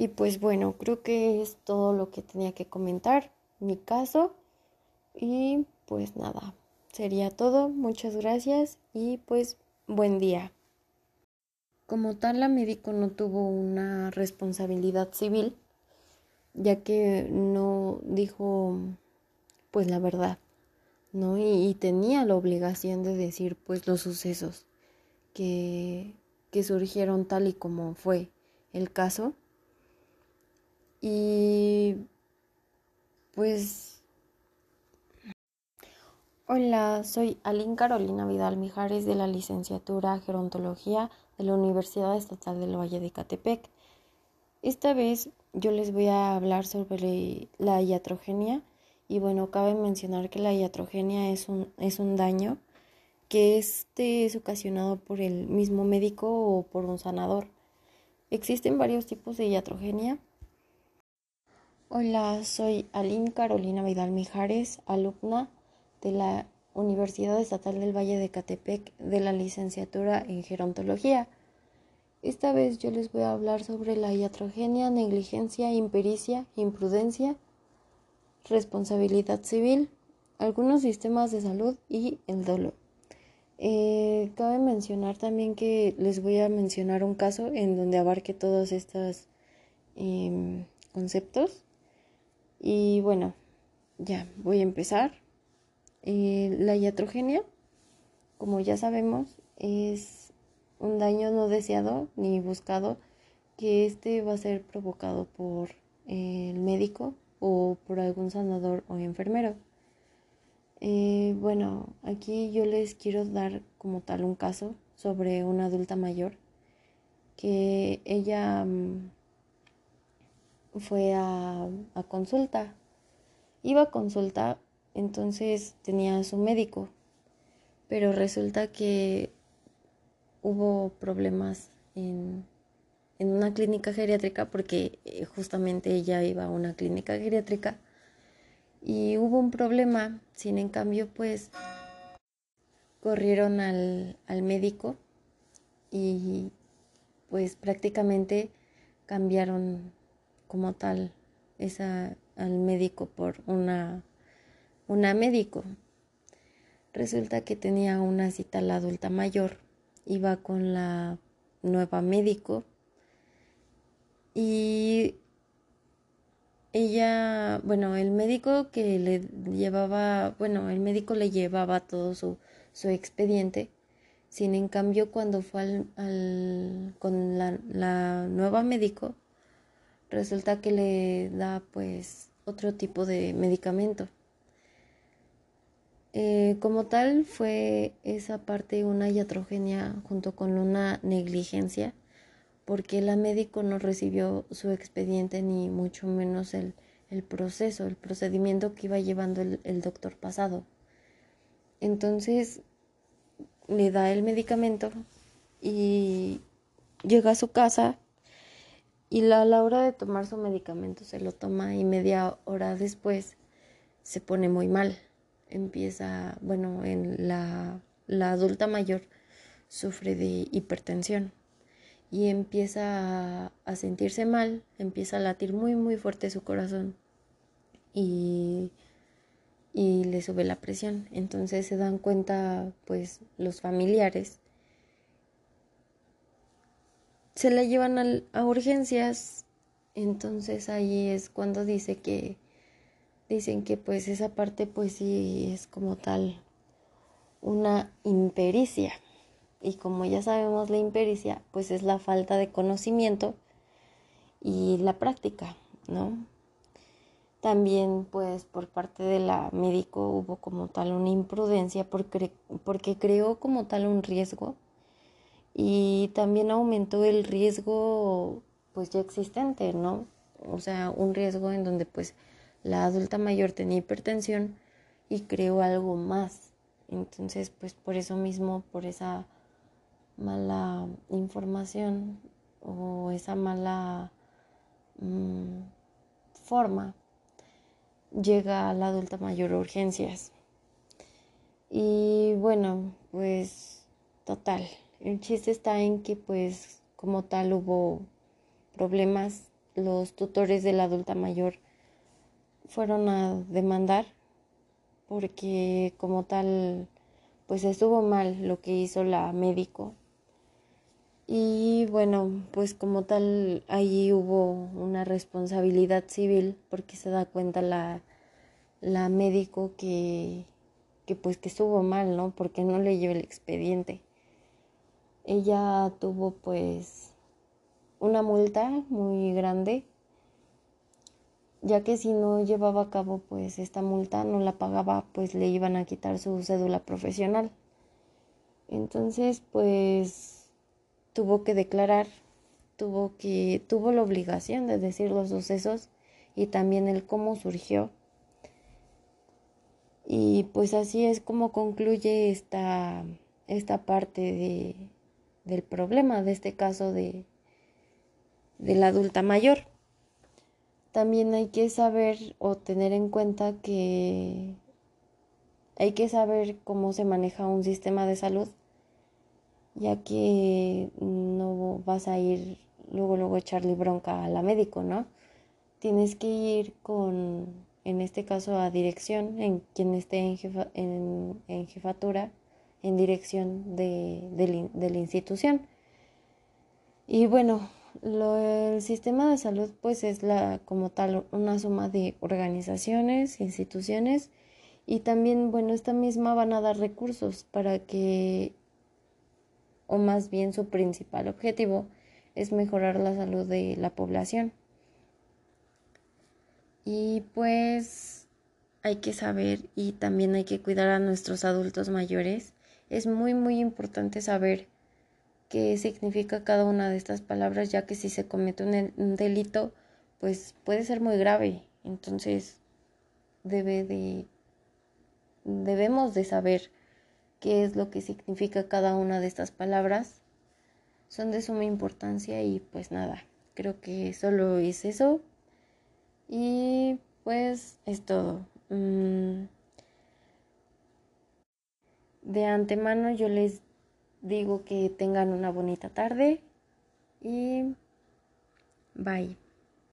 Y pues bueno, creo que es todo lo que tenía que comentar, mi caso. Y pues nada, sería todo. Muchas gracias y pues buen día. Como tal, la médico no tuvo una responsabilidad civil, ya que no dijo pues la verdad, ¿no? Y, tenía la obligación de decir pues los sucesos que, que surgieron tal y como fue el caso. Y pues Hola, soy Aline Carolina Vidal Mijares de la licenciatura Gerontología de la Universidad Estatal del Valle de Catepec. Esta vez yo les voy a hablar sobre la iatrogenia y bueno, cabe mencionar que la iatrogenia es un, es un daño que este es ocasionado por el mismo médico o por un sanador. Existen varios tipos de iatrogenia. Hola, soy Aline Carolina Vidal Mijares, alumna de la Universidad Estatal del Valle de Catepec de la licenciatura en gerontología. Esta vez yo les voy a hablar sobre la iatrogenia, negligencia, impericia, imprudencia, responsabilidad civil, algunos sistemas de salud y el dolor. Eh, cabe mencionar también que les voy a mencionar un caso en donde abarque todos estos em, conceptos. Y bueno, ya voy a empezar. Eh, la iatrogenia, como ya sabemos, es un daño no deseado ni buscado que este va a ser provocado por el médico o por algún sanador o enfermero. Eh, bueno, aquí yo les quiero dar como tal un caso sobre una adulta mayor que ella mm, fue a, a consulta. Iba a consulta entonces tenía su médico, pero resulta que hubo problemas en, en una clínica geriátrica porque eh, justamente ella iba a una clínica geriátrica y hubo un problema, sin en cambio pues corrieron al, al médico y pues prácticamente cambiaron como tal esa al médico por una una médico. Resulta que tenía una cita la adulta mayor, iba con la nueva médico y ella, bueno, el médico que le llevaba, bueno, el médico le llevaba todo su, su expediente, sin en cambio cuando fue al, con la, la nueva médico, resulta que le da pues otro tipo de medicamento. Eh, como tal fue esa parte una iatrogenia junto con una negligencia porque la médico no recibió su expediente ni mucho menos el, el proceso, el procedimiento que iba llevando el, el doctor pasado. Entonces le da el medicamento y llega a su casa y a la hora de tomar su medicamento se lo toma y media hora después se pone muy mal empieza, bueno, en la, la adulta mayor sufre de hipertensión y empieza a, sentirse mal, empieza a latir muy muy fuerte su corazón y, y le sube la presión. Entonces se dan cuenta pues los familiares. Se la llevan a urgencias, entonces ahí es cuando dice que dicen que pues esa parte pues sí es como tal una impericia. Y como ya sabemos la impericia pues es la falta de conocimiento y la práctica, ¿no? También pues por parte de la médico hubo como tal una imprudencia porque, porque creó como tal un riesgo y también aumentó el riesgo pues ya existente, ¿no? O sea, un riesgo en donde pues la adulta mayor tenía hipertensión y creó algo más. Entonces, pues por eso mismo, por esa mala información o esa mala mm, forma, llega a la adulta mayor a urgencias. Y bueno, pues total, el chiste está en que pues como tal hubo problemas los tutores de la adulta mayor fueron a demandar porque como tal pues estuvo mal lo que hizo la médico. Y bueno pues como tal allí hubo una responsabilidad civil porque se da cuenta la, la médico que, que pues que estuvo mal no porque no leyó el expediente ella tuvo pues una multa muy grande ya que si no llevaba a cabo pues esta multa no la pagaba pues le iban a quitar su cédula profesional. Entonces pues tuvo que declarar tuvo que tuvo la obligación de decir los sucesos y también el cómo surgió. Y pues así es como concluye esta esta parte de, del problema de este caso de de la adulta mayor también hay que saber o tener en cuenta que hay que saber cómo se maneja un sistema de salud, ya que no vas a ir luego luego echarle bronca a la médico, ¿no? Tienes que ir con, en este caso, a dirección, en quien esté en, en, jefatura, en dirección de, de la institución. Y bueno, el sistema de salud pues es la como tal una suma de organizaciones, instituciones y también bueno, esta misma van a dar recursos para que o más bien su principal objetivo es mejorar la salud de la población. Y pues hay que saber y también hay que cuidar a nuestros adultos mayores. Es muy muy importante saber qué significa cada una de estas palabras, ya que si se comete un, delito, pues puede ser muy grave. Entonces, debe de, debemos de saber qué es lo que significa cada una de estas palabras. Son de suma importancia y pues nada, creo que solo es eso. Y pues es todo. Mm. De antemano yo les digo que tengan una bonita tarde y bye.